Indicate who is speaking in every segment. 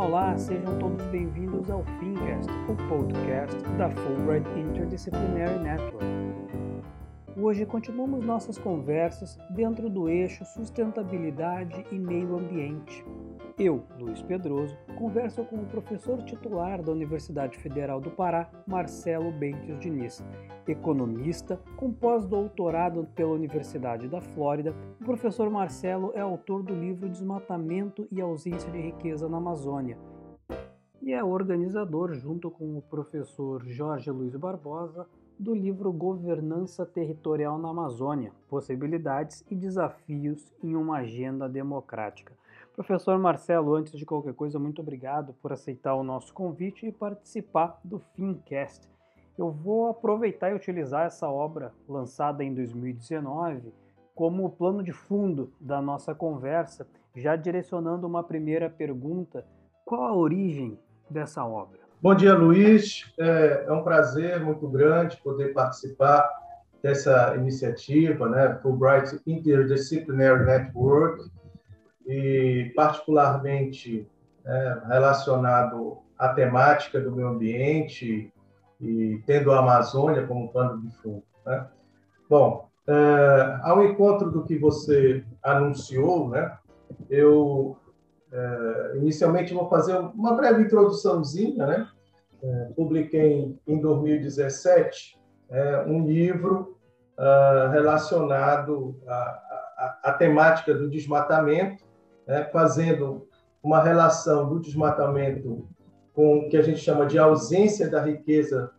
Speaker 1: Olá, sejam todos bem-vindos ao Fincast, o podcast da Fulbright Interdisciplinary Network. Hoje continuamos nossas conversas dentro do eixo sustentabilidade e meio ambiente. Eu, Luiz Pedroso, converso com o professor titular da Universidade Federal do Pará, Marcelo Bentes Diniz. Economista, com pós-doutorado pela Universidade da Flórida, o professor Marcelo é autor do livro Desmatamento e Ausência de Riqueza na Amazônia e é organizador, junto com o professor Jorge Luiz Barbosa, do livro Governança Territorial na Amazônia: Possibilidades e Desafios em uma Agenda Democrática. Professor Marcelo, antes de qualquer coisa, muito obrigado por aceitar o nosso convite e participar do Fincast. Eu vou aproveitar e utilizar essa obra lançada em 2019 como plano de fundo da nossa conversa, já direcionando uma primeira pergunta: qual a origem dessa obra?
Speaker 2: Bom dia, Luiz. É, é um prazer muito grande poder participar dessa iniciativa, né, Fulbright Interdisciplinary Network, e particularmente é, relacionado à temática do meio ambiente e tendo a Amazônia como pano de fundo. Né? Bom, é, ao encontro do que você anunciou, né, eu é, inicialmente vou fazer uma breve introduçãozinha, né? É, publiquei em 2017 é, um livro uh, relacionado à, temática do desmatamento né, fazendo uma relação do desmatamento com o que a gente chama de ausência da riqueza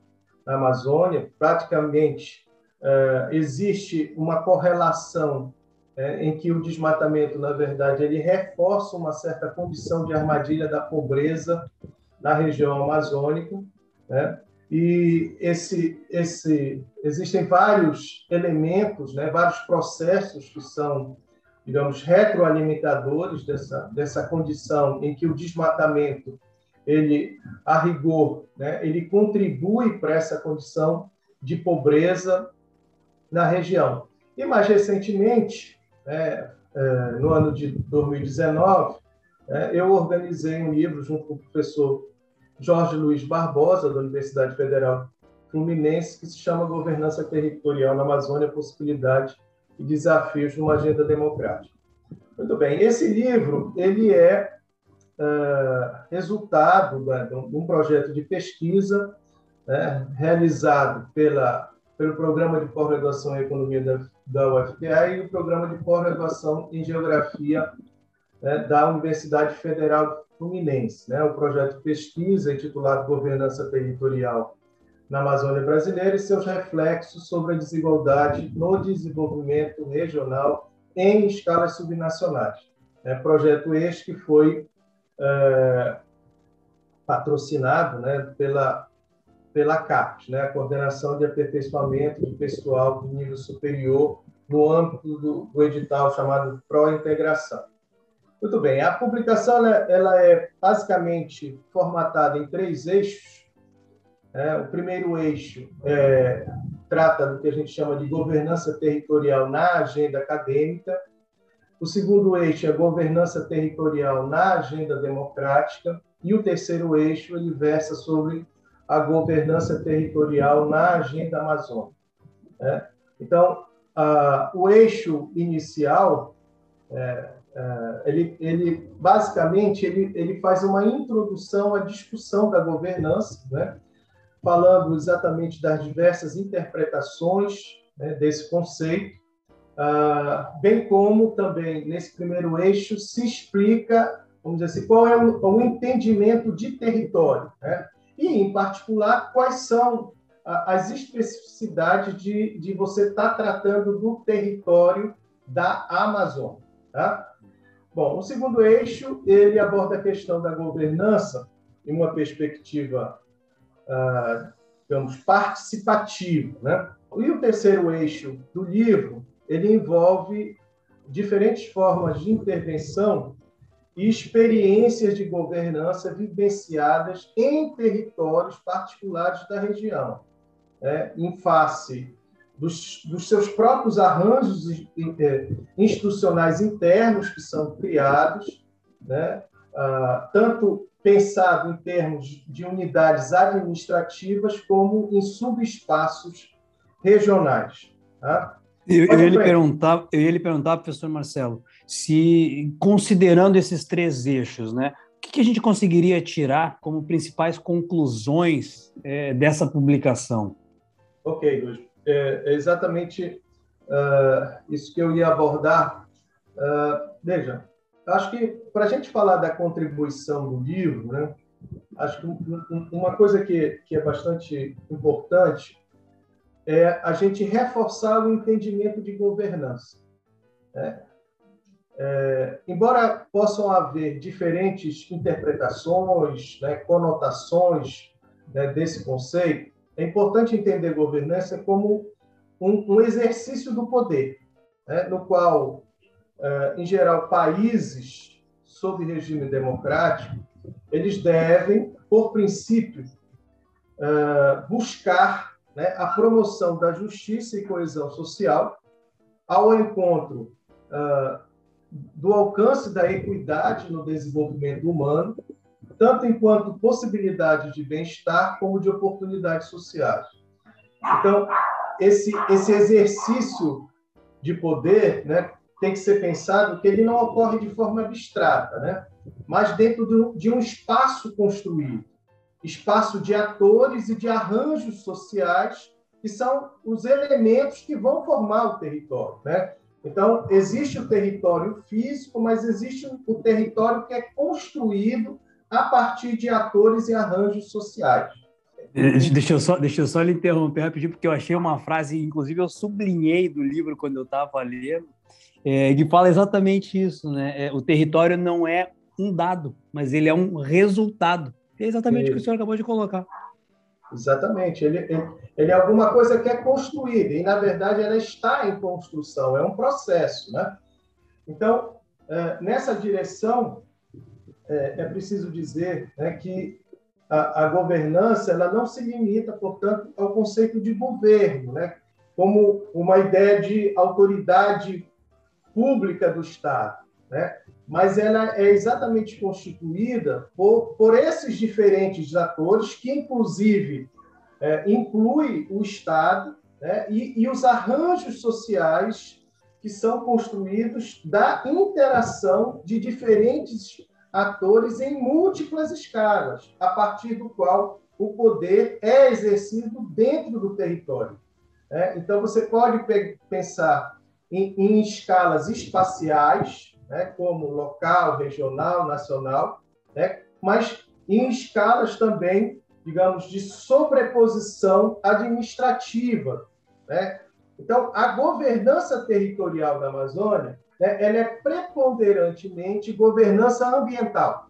Speaker 2: na Amazônia. Praticamente uh, existe uma correlação é, em que o desmatamento, na verdade, ele reforça uma certa condição de armadilha da pobreza na região amazônica, né? E esse, esse, existem vários elementos, né, vários processos que são digamos, retroalimentadores dessa, dessa condição em que o desmatamento, ele, a rigor, né, ele contribui para essa condição de pobreza na região. E mais recentemente, né, é, no ano de 2019, né, eu organizei um livro junto com o professor Jorge Luiz Barbosa, da Universidade Federal Fluminense, que se chama Governança Territorial na Amazônia, Possibilidade e desafios numa agenda democrática. Muito bem, esse livro ele é uh, resultado né, de um projeto de pesquisa né, realizado pela, pelo Programa de Pós-Graduação em Economia da, da UFPA e o Programa de Pós-Graduação em Geografia né, da Universidade Federal Fluminense. Né, o projeto de pesquisa intitulado Governança Territorial na Amazônia brasileira e seus reflexos sobre a desigualdade no desenvolvimento regional em escalas subnacionais. É projeto este que foi é, patrocinado né, pela, pela CAPES, né, a Coordenação de Aperfeiçoamento de Pessoal de Nível Superior, no âmbito do, do edital chamado Pró-Integração. Muito bem, a publicação ela, ela é basicamente formatada em três eixos, é, o primeiro eixo é, trata do que a gente chama de governança territorial na agenda acadêmica. O segundo eixo é governança territorial na agenda democrática. E o terceiro eixo ele versa sobre a governança territorial na agenda amazônica. Né? Então, a, o eixo inicial é, é, ele, ele basicamente ele, ele faz uma introdução à discussão da governança, né? Falando exatamente das diversas interpretações né, desse conceito, ah, bem como também nesse primeiro eixo se explica, vamos dizer assim, qual é o, o entendimento de território, né? e, em particular, quais são as especificidades de, de você estar tá tratando do território da Amazônia. Tá? Bom, o segundo eixo, ele aborda a questão da governança em uma perspectiva ah, digamos, participativo. Né? E o terceiro eixo do livro, ele envolve diferentes formas de intervenção e experiências de governança vivenciadas em territórios particulares da região, né? em face dos, dos, seus próprios arranjos é, institucionais internos que são criados, né? ah, tanto pensado em termos de unidades administrativas como em subespaços regionais. Tá?
Speaker 1: Eu, eu, ia lhe perguntar, eu ia lhe perguntar, professor Marcelo, se considerando esses três eixos, né, o que, que a gente conseguiria tirar como principais conclusões é, dessa publicação?
Speaker 2: Ok. É, é exatamente uh, isso que eu ia abordar. Uh, veja, acho que para a gente falar da contribuição do livro, né, acho que uma coisa que, que é bastante importante é a gente reforçar o entendimento de governança. Né? É, embora possam haver diferentes interpretações, né, conotações né, desse conceito, é importante entender governança como um, um exercício do poder, né, no qual, em geral, países sob regime democrático, eles devem, por princípio, é, buscar né, a promoção da justiça e coesão social ao encontro uh, do alcance da equidade no desenvolvimento humano, tanto enquanto possibilidade de bem-estar como de oportunidades sociais. Então, esse, esse exercício de poder né, tem que ser pensado que ele não ocorre de forma abstrata, né, mas dentro do, de um espaço construído espaço de atores e de arranjos sociais, que são os elementos que vão formar o território. Né? Então, existe o território físico, mas existe o território que é construído a partir de atores e arranjos sociais.
Speaker 1: Deixa eu só, deixa eu só lhe interromper rapidinho, porque eu achei uma frase, inclusive eu sublinhei do livro quando eu estava lendo, é, que fala exatamente isso, né? É, o território não é um dado, mas ele é um resultado. É exatamente o que o senhor acabou de colocar.
Speaker 2: Exatamente. Ele, ele, ele, é alguma coisa que é construída, e, na verdade, ela está em construção, é um processo. Né? Então, é, nessa direção, é, é preciso dizer né, que a, a, governança ela não se limita, portanto, ao conceito de governo, né, como uma ideia de autoridade pública do Estado. Né? mas ela é exatamente constituída por, por esses diferentes atores, que inclusive é, inclui o Estado né, e, e os arranjos sociais que são construídos da interação de diferentes atores em múltiplas escalas, a partir do qual o poder é exercido dentro do território. Né? Então, você pode pensar em, em escalas espaciais, né, como local, regional, nacional, né, mas em escalas também, digamos, de sobreposição administrativa. Né? Então, a governança territorial da Amazônia né, ela é preponderantemente governança ambiental,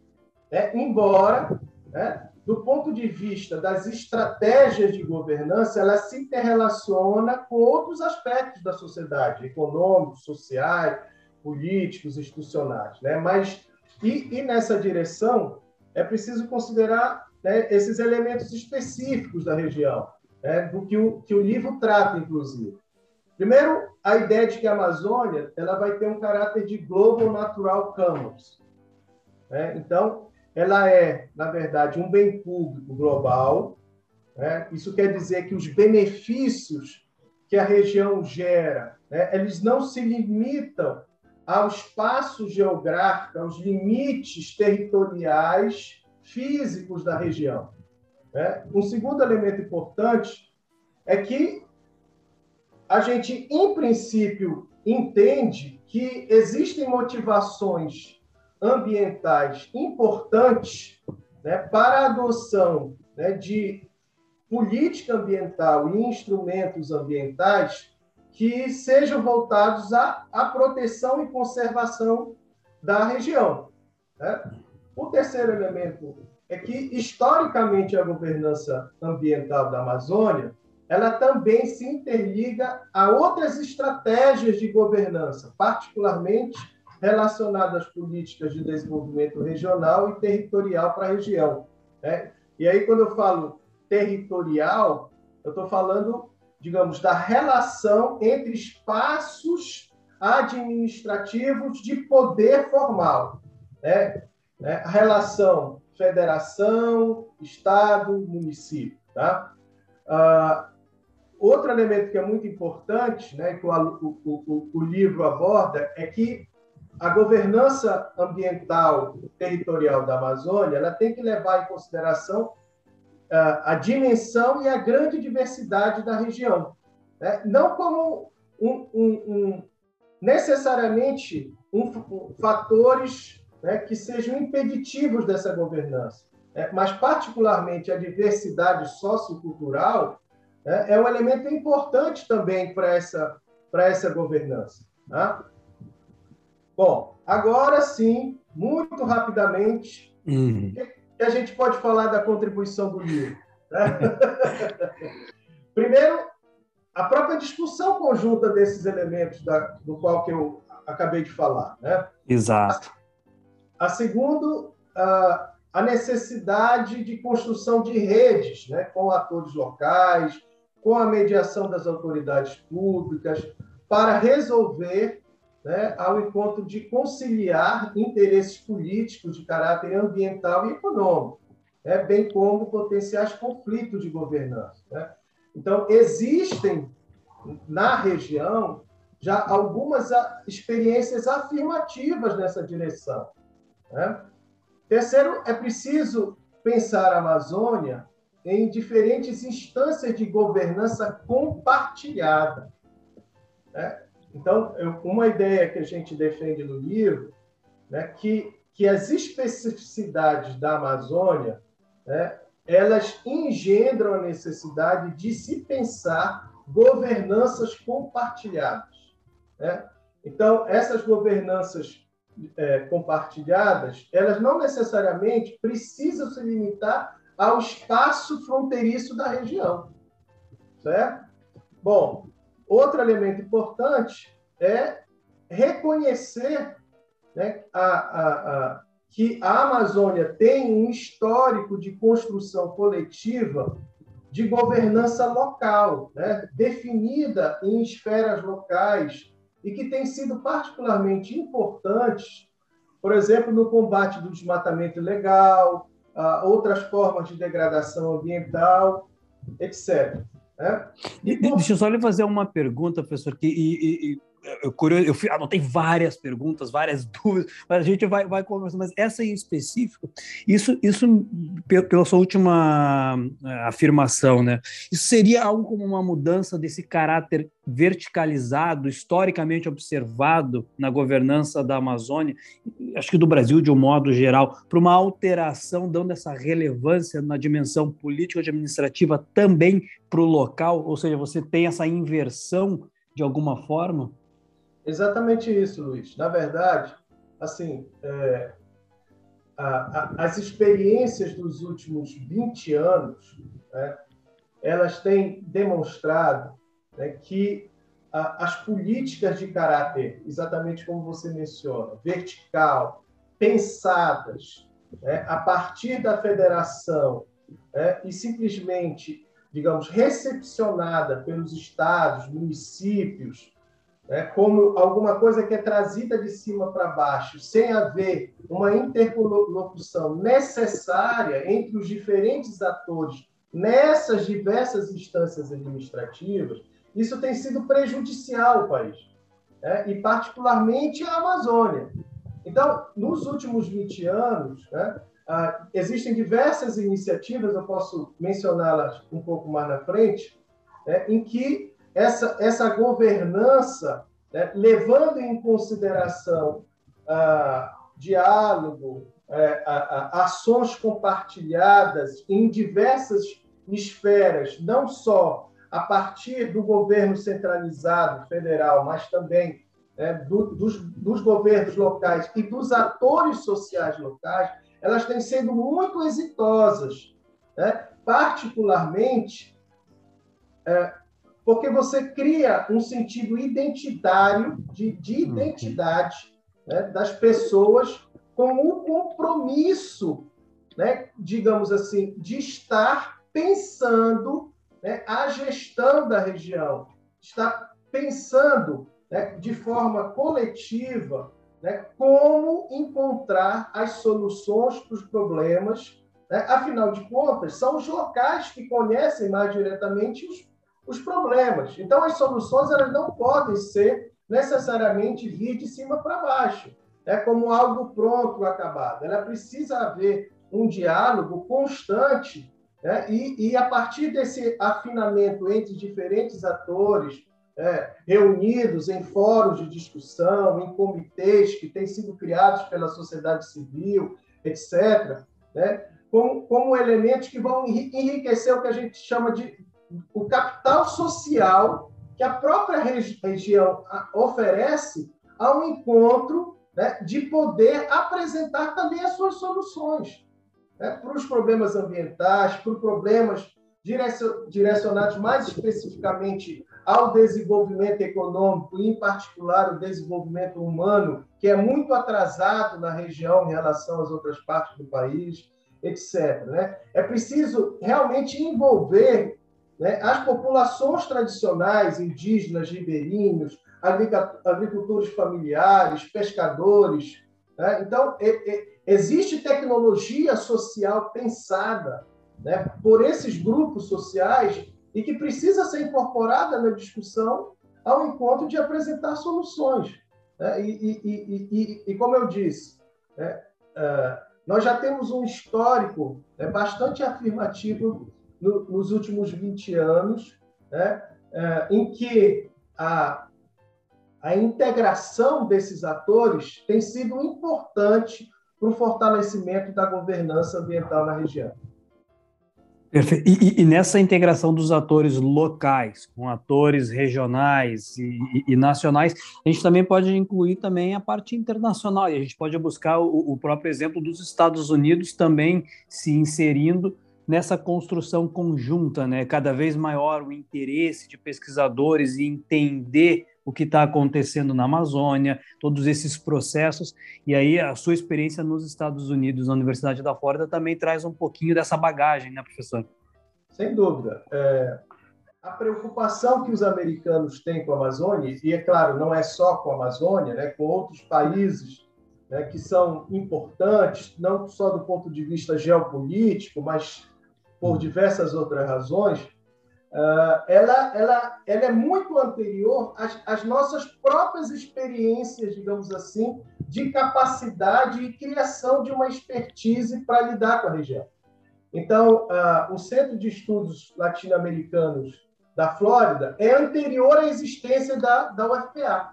Speaker 2: né? embora, né, do ponto de vista das estratégias de governança, ela se interrelaciona com outros aspectos da sociedade, econômicos, sociais, políticos, institucionais. Né? Mas, e, e nessa direção, é preciso considerar né, esses elementos específicos da região, né, do que o, que o livro trata, inclusive. Primeiro, a ideia de que a Amazônia ela vai ter um caráter de Global Natural Commons. Né? Então, ela é, na verdade, um bem público global. Né? Isso quer dizer que os benefícios que a região gera, né, eles não se limitam ao espaço geográfico, aos limites territoriais físicos da região. Né? Um segundo elemento importante é que a gente, em princípio, entende que existem motivações ambientais importantes né, para a adoção né, de política ambiental e instrumentos ambientais que sejam voltados à, à proteção e conservação da região. Né? O terceiro elemento é que, historicamente, a governança ambiental da Amazônia ela também se interliga a outras estratégias de governança, particularmente relacionadas às políticas de desenvolvimento regional e territorial para a região. Né? E aí, quando eu falo territorial, eu estou falando digamos, da relação entre espaços administrativos de poder formal. Né? né? A relação federação, estado, município. Tá? Uh, outro elemento que é muito importante, né, que o, o, o, o livro aborda, é que a governança ambiental territorial da Amazônia ela tem que levar em consideração uh, a dimensão e a grande diversidade da região. Né? Não como um, um, um, necessariamente fatores né, que sejam impeditivos dessa governança, né? mas, particularmente, a diversidade sociocultural é um elemento importante também para essa, essa governança. Tá? Bom, agora sim, muito rapidamente, uhum. que a gente pode falar da contribuição do livro? Né? Primeiro, a própria discussão conjunta desses elementos da, do qual que eu acabei de falar. Né?
Speaker 1: Exato.
Speaker 2: A, a segundo, a, a necessidade de construção de redes né, com atores locais, com a mediação das autoridades públicas, para resolver né, ao encontro de conciliar interesses políticos de caráter ambiental e econômico, né, bem como potenciais conflitos de governança. Né? Então, existem na região já algumas experiências afirmativas nessa direção. Né? Terceiro, é preciso pensar a Amazônia em diferentes instâncias de governança compartilhada. Né? Então, eu, uma ideia que a gente defende no livro, né, que, que as especificidades da Amazônia, né, elas engendram a necessidade de se pensar governanças compartilhadas. Né? Então, essas governanças é, compartilhadas, elas não necessariamente precisam se limitar ao espaço fronteiriço da região, certo? Bom, outro elemento importante é reconhecer né, a, a, a, que a Amazônia tem um histórico de construção coletiva de governança local, né, definida em esferas locais e que tem sido particularmente importante, por exemplo, no combate do desmatamento ilegal, outras formas de degradação ambiental, etc. Né?
Speaker 1: E, Deixa eu só lhe fazer uma pergunta, professor, que e, e, eu, curioso, eu anotei várias perguntas, várias dúvidas, mas a gente vai, vai conversar. Mas essa em específico, isso, isso pela sua última eh, afirmação, né? Isso seria algo como uma mudança desse caráter verticalizado, historicamente observado na governança da Amazônia, acho que do Brasil de um modo geral, para uma alteração, dando essa relevância na dimensão político-administrativa também para o local, ou seja, você tem essa inversão de alguma forma?
Speaker 2: Exatamente isso, Luiz. Na verdade, assim, é, a, a, as experiências dos últimos 20 anos, né, elas têm demonstrado né, que a, as políticas de caráter, exatamente como você menciona, vertical, pensadas né, a partir da federação né, e simplesmente, digamos, recepcionada pelos estados, municípios, né, como alguma coisa que é trazida de cima para baixo, sem haver uma interlocução necessária entre os diferentes atores nessas diversas instâncias administrativas, isso tem sido prejudicial ao país, né, e particularmente à Amazônia. Então, nos últimos 20 anos, né, ah, existem diversas iniciativas, eu posso mencioná-las um pouco mais na frente, né, em que essa, essa governança, né, levando em consideração ah, diálogo, é, a, a, ações compartilhadas em diversas esferas, não só a partir do governo centralizado federal, mas também né, do, dos, dos, governos locais e dos atores sociais locais, elas têm sido muito exitosas, né? particularmente é, porque você cria um sentido identitário, de, de uhum. identidade né, das pessoas com o compromisso, né, digamos assim, de estar pensando né, a gestão da região, estar pensando né, de forma coletiva né, como encontrar as soluções para os problemas. Né? Afinal de contas, são os locais que conhecem mais diretamente os, os problemas. Então, as soluções elas não podem ser necessariamente vir de cima para baixo, é como algo pronto, acabado. Ela precisa haver um diálogo constante né? e, e, a partir desse afinamento entre diferentes atores, é, reunidos em fóruns de discussão, em comitês que têm sido criados pela sociedade civil, etc., né? como, como elementos que vão enriquecer o que a gente chama de o capital social que a própria região oferece ao encontro né, de poder apresentar também as suas soluções né, para os problemas ambientais, para os problemas direcionados mais especificamente ao desenvolvimento econômico, em particular o desenvolvimento humano, que é muito atrasado na região em relação às outras partes do país, etc. Né? É preciso realmente envolver as populações tradicionais, indígenas, ribeirinhos, agricultores familiares, pescadores. Né? Então, existe tecnologia social pensada né, por esses grupos sociais e que precisa ser incorporada na discussão ao encontro de apresentar soluções. Né? E, e, e, e, como eu disse, né, uh, nós já temos um histórico né, bastante afirmativo no, nos últimos 20 anos, né, uh, em que a, a integração desses atores tem sido importante para o fortalecimento da governança ambiental na região.
Speaker 1: Perfeito. E, e, nessa integração dos atores locais com atores regionais e, e, e, nacionais, a gente também pode incluir também a parte internacional e a gente pode buscar o, o próprio exemplo dos Estados Unidos também se inserindo nessa construção conjunta, né? Cada vez maior o interesse de pesquisadores em entender o que está acontecendo na Amazônia, todos esses processos. E aí a sua experiência nos Estados Unidos, na Universidade da Flórida, também traz um pouquinho dessa bagagem, né, professor?
Speaker 2: Sem dúvida. É, a preocupação que os americanos têm com a Amazônia, e é claro, não é só com a Amazônia, né, com outros países né, que são importantes, não só do ponto de vista geopolítico, mas por diversas outras razões, Uh, ela, ela, ela é muito anterior às, às, nossas próprias experiências, digamos assim, de capacidade e criação de uma expertise para lidar com a região. Então, uh, o Centro de Estudos Latino-Americanos da Flórida é anterior à existência da, da UFPA.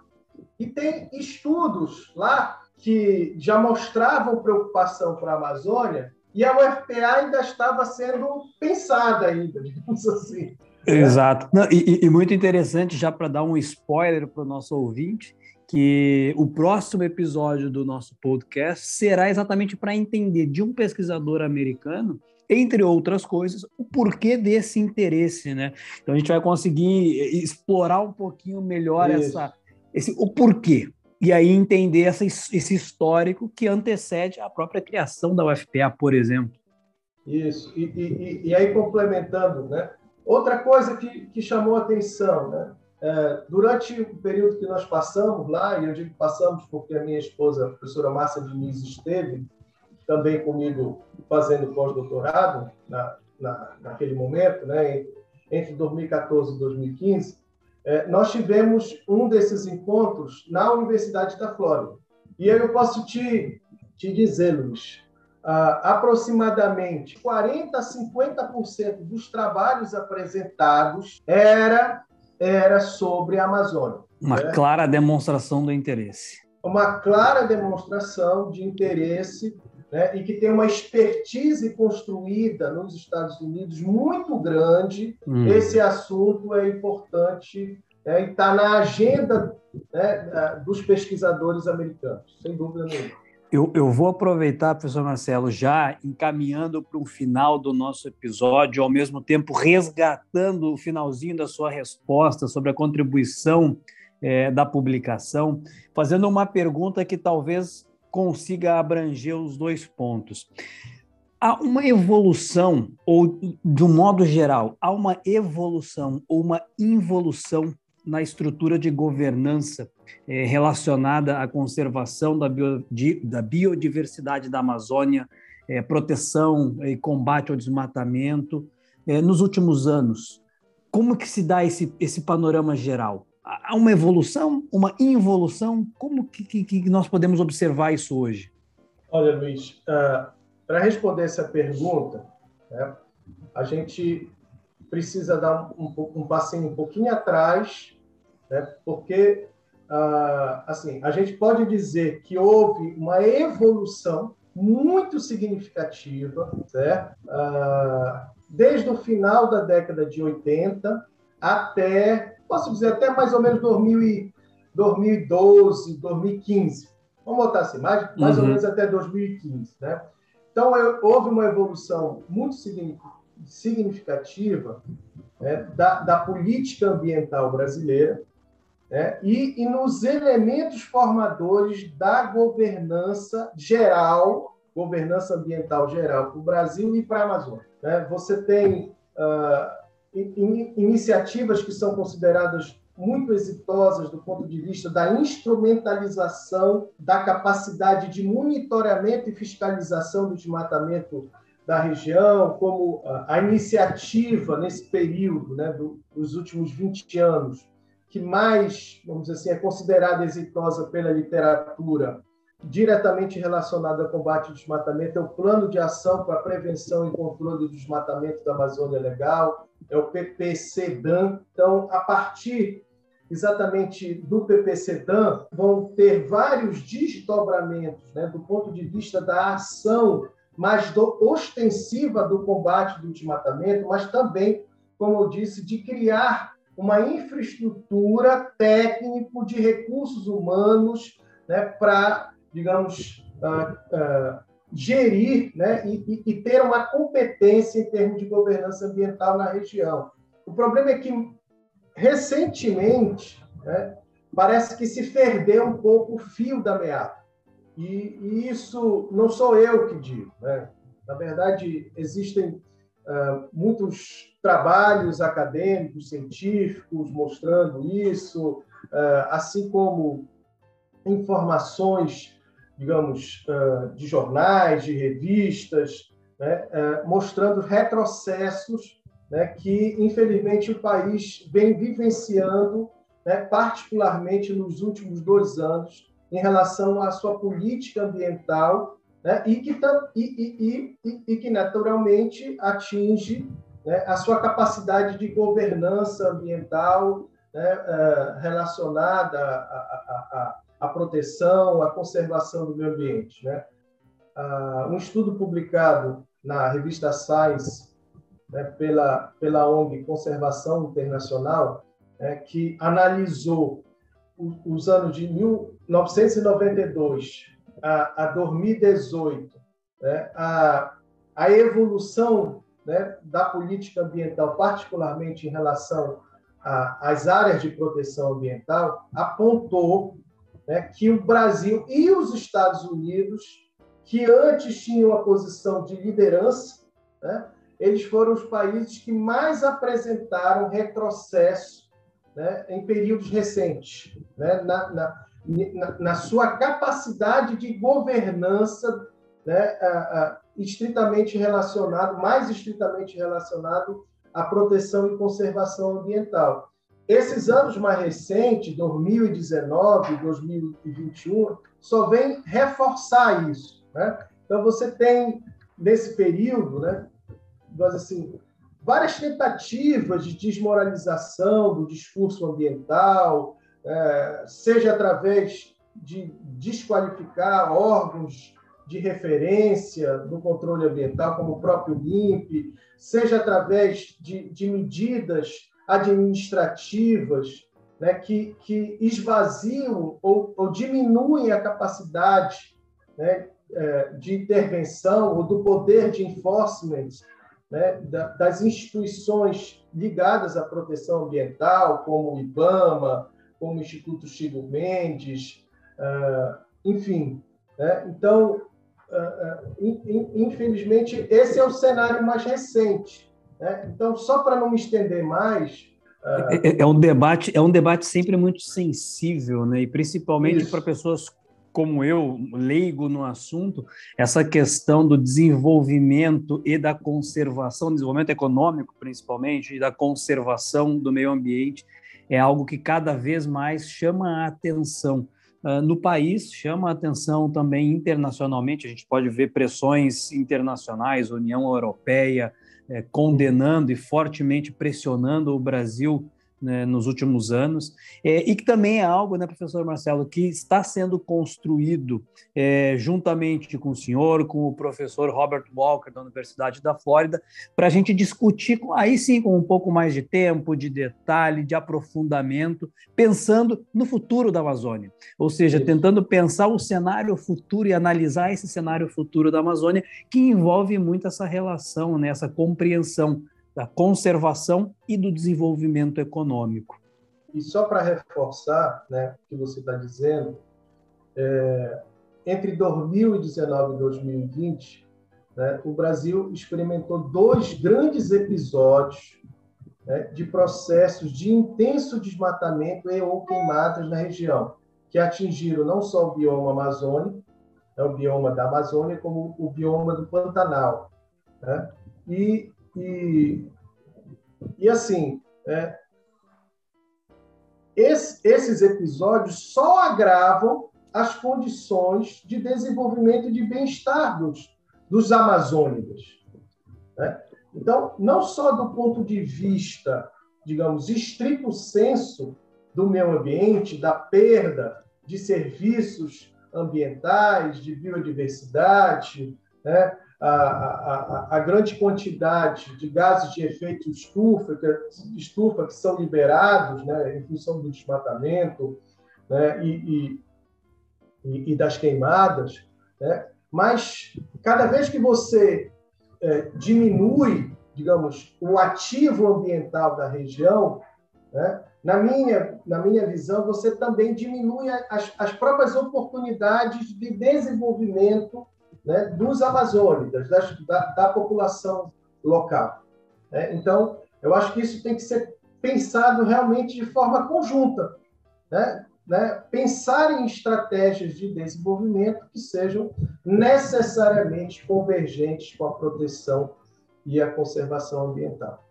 Speaker 2: E tem estudos lá que já mostravam preocupação para a Amazônia e a UFPA ainda estava sendo pensada ainda, digamos assim.
Speaker 1: Exato. Não, e, e, muito interessante, já para dar um spoiler para o nosso ouvinte, que o próximo episódio do nosso podcast será exatamente para entender de um pesquisador americano, entre outras coisas, o porquê desse interesse, né? Então a gente vai conseguir explorar um pouquinho melhor essa, esse, o porquê. E aí entender essa, esse histórico que antecede a própria criação da UFPA, por exemplo.
Speaker 2: Isso. E, e, e aí, complementando, né? Outra coisa que, que chamou atenção, né? É, durante o período que nós passamos lá, e eu digo passamos porque a minha esposa, a professora Márcia Diniz, esteve também comigo fazendo pós-doutorado na, na, naquele momento, né, entre 2014 e 2015, é, nós tivemos um desses encontros na Universidade da Flórida. E eu posso te, te dizer, Luiz, ah, aproximadamente 40% a 50% dos trabalhos apresentados era, era sobre a Amazônia.
Speaker 1: Uma né? clara demonstração do interesse.
Speaker 2: Uma clara demonstração de interesse né? e que tem uma expertise construída nos Estados Unidos muito grande. Hum. Esse assunto é importante né? e está na agenda né, dos pesquisadores americanos, sem dúvida nenhuma.
Speaker 1: Eu, eu vou aproveitar, professor Marcelo, já encaminhando para o final do nosso episódio, ao mesmo tempo resgatando o finalzinho da sua resposta sobre a contribuição é, da publicação, fazendo uma pergunta que talvez consiga abranger os dois pontos. Há uma evolução, ou de um modo geral, há uma evolução ou uma involução na estrutura de governança é, relacionada à conservação da, bio, da biodiversidade da Amazônia, é, proteção e combate ao desmatamento é, nos últimos anos. Como que se dá esse, esse panorama geral? Há uma evolução, uma involução? Como que, que, que nós podemos observar isso hoje?
Speaker 2: Olha, Luiz, uh, para responder essa pergunta, né, a gente precisa dar um, um, passinho um pouquinho atrás, né, porque uh, assim a gente pode dizer que houve uma evolução muito significativa, certo? Uh, desde o final da década de 80 até, posso dizer, até mais ou menos 2000 2012, 2015. Vamos botar assim, mais, mais uhum. ou menos até 2015, né? Então, houve uma evolução muito significativa né, da, da, política ambiental brasileira né, e, e nos elementos formadores da governança geral, governança ambiental geral para o Brasil e para a Amazônia. Né? Você tem uh, in, iniciativas que são consideradas muito exitosas do ponto de vista da instrumentalização da capacidade de monitoramento e fiscalização do desmatamento da região, como a iniciativa nesse período, né, dos últimos 20 anos, que mais, vamos dizer assim, é considerada exitosa pela literatura, diretamente relacionada ao combate ao desmatamento, é o Plano de Ação para a Prevenção e Controle do Desmatamento da Amazônia Legal, é o PPCDAM. Então, a partir exatamente do PPCDAM, vão ter vários desdobramentos né, do ponto de vista da ação mais do, ostensiva do combate do desmatamento, mas também, como eu disse, de criar uma infraestrutura técnico de recursos humanos né, para, digamos, uh, uh, gerir né, e, e, ter uma competência em termos de governança ambiental na região. O problema é que recentemente, né, parece que se perdeu um pouco o fio da meada. E, e isso não sou eu que digo. Né? Na verdade, existem uh, muitos trabalhos acadêmicos, científicos mostrando isso, uh, assim como informações, digamos, uh, de jornais, de revistas, né, mostrando retrocessos né, que, infelizmente, o país vem vivenciando, né, particularmente nos últimos dois anos, em relação à sua política ambiental, né, e, que, e, e, e, que, naturalmente, atinge né, a sua capacidade de governança ambiental né, uh, relacionada à, à, proteção, à conservação do meio ambiente. Né? Uh, um estudo publicado na revista Science né, pela, pela ONG Conservação Internacional, né, que analisou os anos de 1992 a, a 2018, né, a, a evolução né, da política ambiental, particularmente em relação às áreas de proteção ambiental, apontou né, que o Brasil e os Estados Unidos, que antes tinham a posição de liderança, né, eles foram os países que mais apresentaram retrocesso né, em períodos recentes, né, na, na, na, na, sua capacidade de governança né, a, a, estritamente relacionado, mais estritamente relacionado à proteção e conservação ambiental. Esses anos mais recentes, 2019 e 2021, só vem reforçar isso. Né? Então, você tem, nesse período, né, assim, várias tentativas de desmoralização do discurso ambiental, é, seja através de desqualificar órgãos de referência no controle ambiental, como o próprio INPE, seja através de, de medidas administrativas né, que, que esvaziam ou, ou diminuem a capacidade né, é, de intervenção ou do poder de enforcement né, das instituições ligadas à proteção ambiental, como o IBAMA, como o Instituto Chico Mendes, uh, enfim. Né? Então, uh, uh, infelizmente, esse é o cenário mais recente. Né? Então, só para não me estender mais,
Speaker 1: É, é, é, um debate, é um debate sempre muito sensível, né? E principalmente para pessoas como eu, leigo no assunto, essa questão do desenvolvimento e da conservação, desenvolvimento econômico principalmente, e da conservação do meio ambiente, é algo que cada vez mais chama a atenção. Uh, no país, chama a atenção também internacionalmente, a gente pode ver pressões internacionais, União Europeia, eh, condenando e fortemente pressionando o Brasil né, nos últimos anos, é, e que também é algo, né, professor Marcelo, que está sendo construído é, juntamente com o senhor, com o professor Robert Walker, da Universidade da Flórida, para a gente discutir, aí sim, com um pouco mais de tempo, de detalhe, de aprofundamento, pensando no futuro da Amazônia, ou seja, tentando pensar o cenário futuro e analisar esse cenário futuro da Amazônia, que envolve muito essa relação, né, essa compreensão da conservação e do desenvolvimento econômico.
Speaker 2: E só para reforçar né, o que você está dizendo, é, entre 2019 e 2020, né, o Brasil experimentou dois grandes episódios né, de processos de intenso desmatamento e ou queimadas na região, que atingiram não só o bioma amazônico, é o bioma da Amazônia, como o bioma do Pantanal. Né? E e, e assim, é, esse, esses episódios só agravam as condições de desenvolvimento de bem-estar dos, dos amazônicos. Né? Então, não só do ponto de vista, digamos, estrito senso do meio ambiente, da perda de serviços ambientais, de biodiversidade, né? A, a, a, grande quantidade de gases de efeito estufa que, estufa que são liberados né, em função do desmatamento né, e, e, e, das queimadas, né, mas cada vez que você é, diminui, digamos, o ativo ambiental da região, né, na minha, na minha visão, você também diminui as, as próprias oportunidades de desenvolvimento né, dos amazônicos, da, da, população local. Né? Então, eu acho que isso tem que ser pensado realmente de forma conjunta. Né? Né? Pensar em estratégias de desenvolvimento que sejam necessariamente convergentes com a proteção e a conservação ambiental.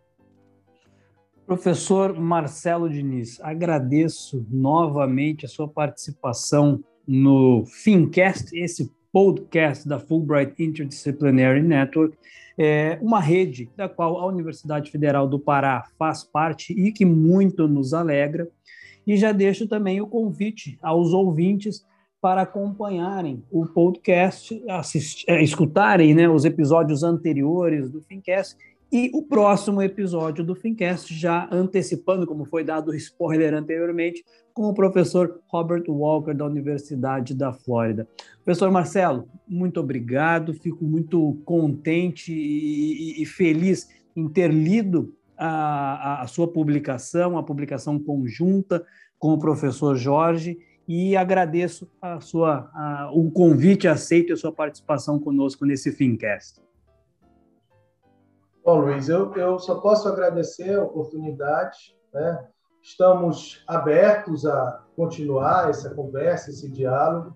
Speaker 1: Professor Marcelo Diniz, agradeço novamente a sua participação no Fincast, esse podcast da Fulbright Interdisciplinary Network, é uma rede da qual a Universidade Federal do Pará faz parte e que muito nos alegra. E já deixo também o convite aos ouvintes para acompanharem o podcast, é, escutarem né, os episódios anteriores do Fincast e o próximo episódio do Fincast, já antecipando, como foi dado o spoiler anteriormente, com o professor Robert Walker, da Universidade da Flórida. Professor Marcelo, muito obrigado, fico muito contente e, e, feliz em ter lido a, a, sua publicação, a publicação conjunta com o professor Jorge, e agradeço a sua, a, o convite aceito e a sua participação conosco nesse Fincast.
Speaker 2: Bom, Luiz, eu, eu só posso agradecer a oportunidade. Né? Estamos abertos a continuar essa conversa, esse diálogo.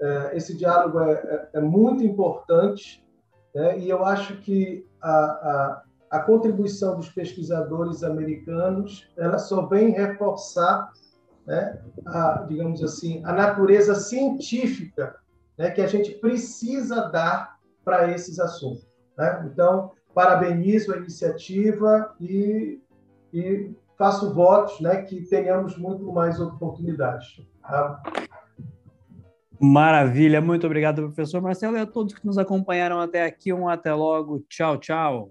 Speaker 2: É, esse diálogo é, é, é muito importante né? e eu acho que a, a, a, contribuição dos pesquisadores americanos ela só vem reforçar, né? a, digamos assim, a natureza científica né? que a gente precisa dar para esses assuntos. Né? Então, parabenizo a iniciativa e, e faço votos né, que tenhamos muito mais oportunidades. Tá?
Speaker 1: Maravilha, muito obrigado, professor Marcelo, e a todos que nos acompanharam até aqui. Um até logo. Tchau, tchau.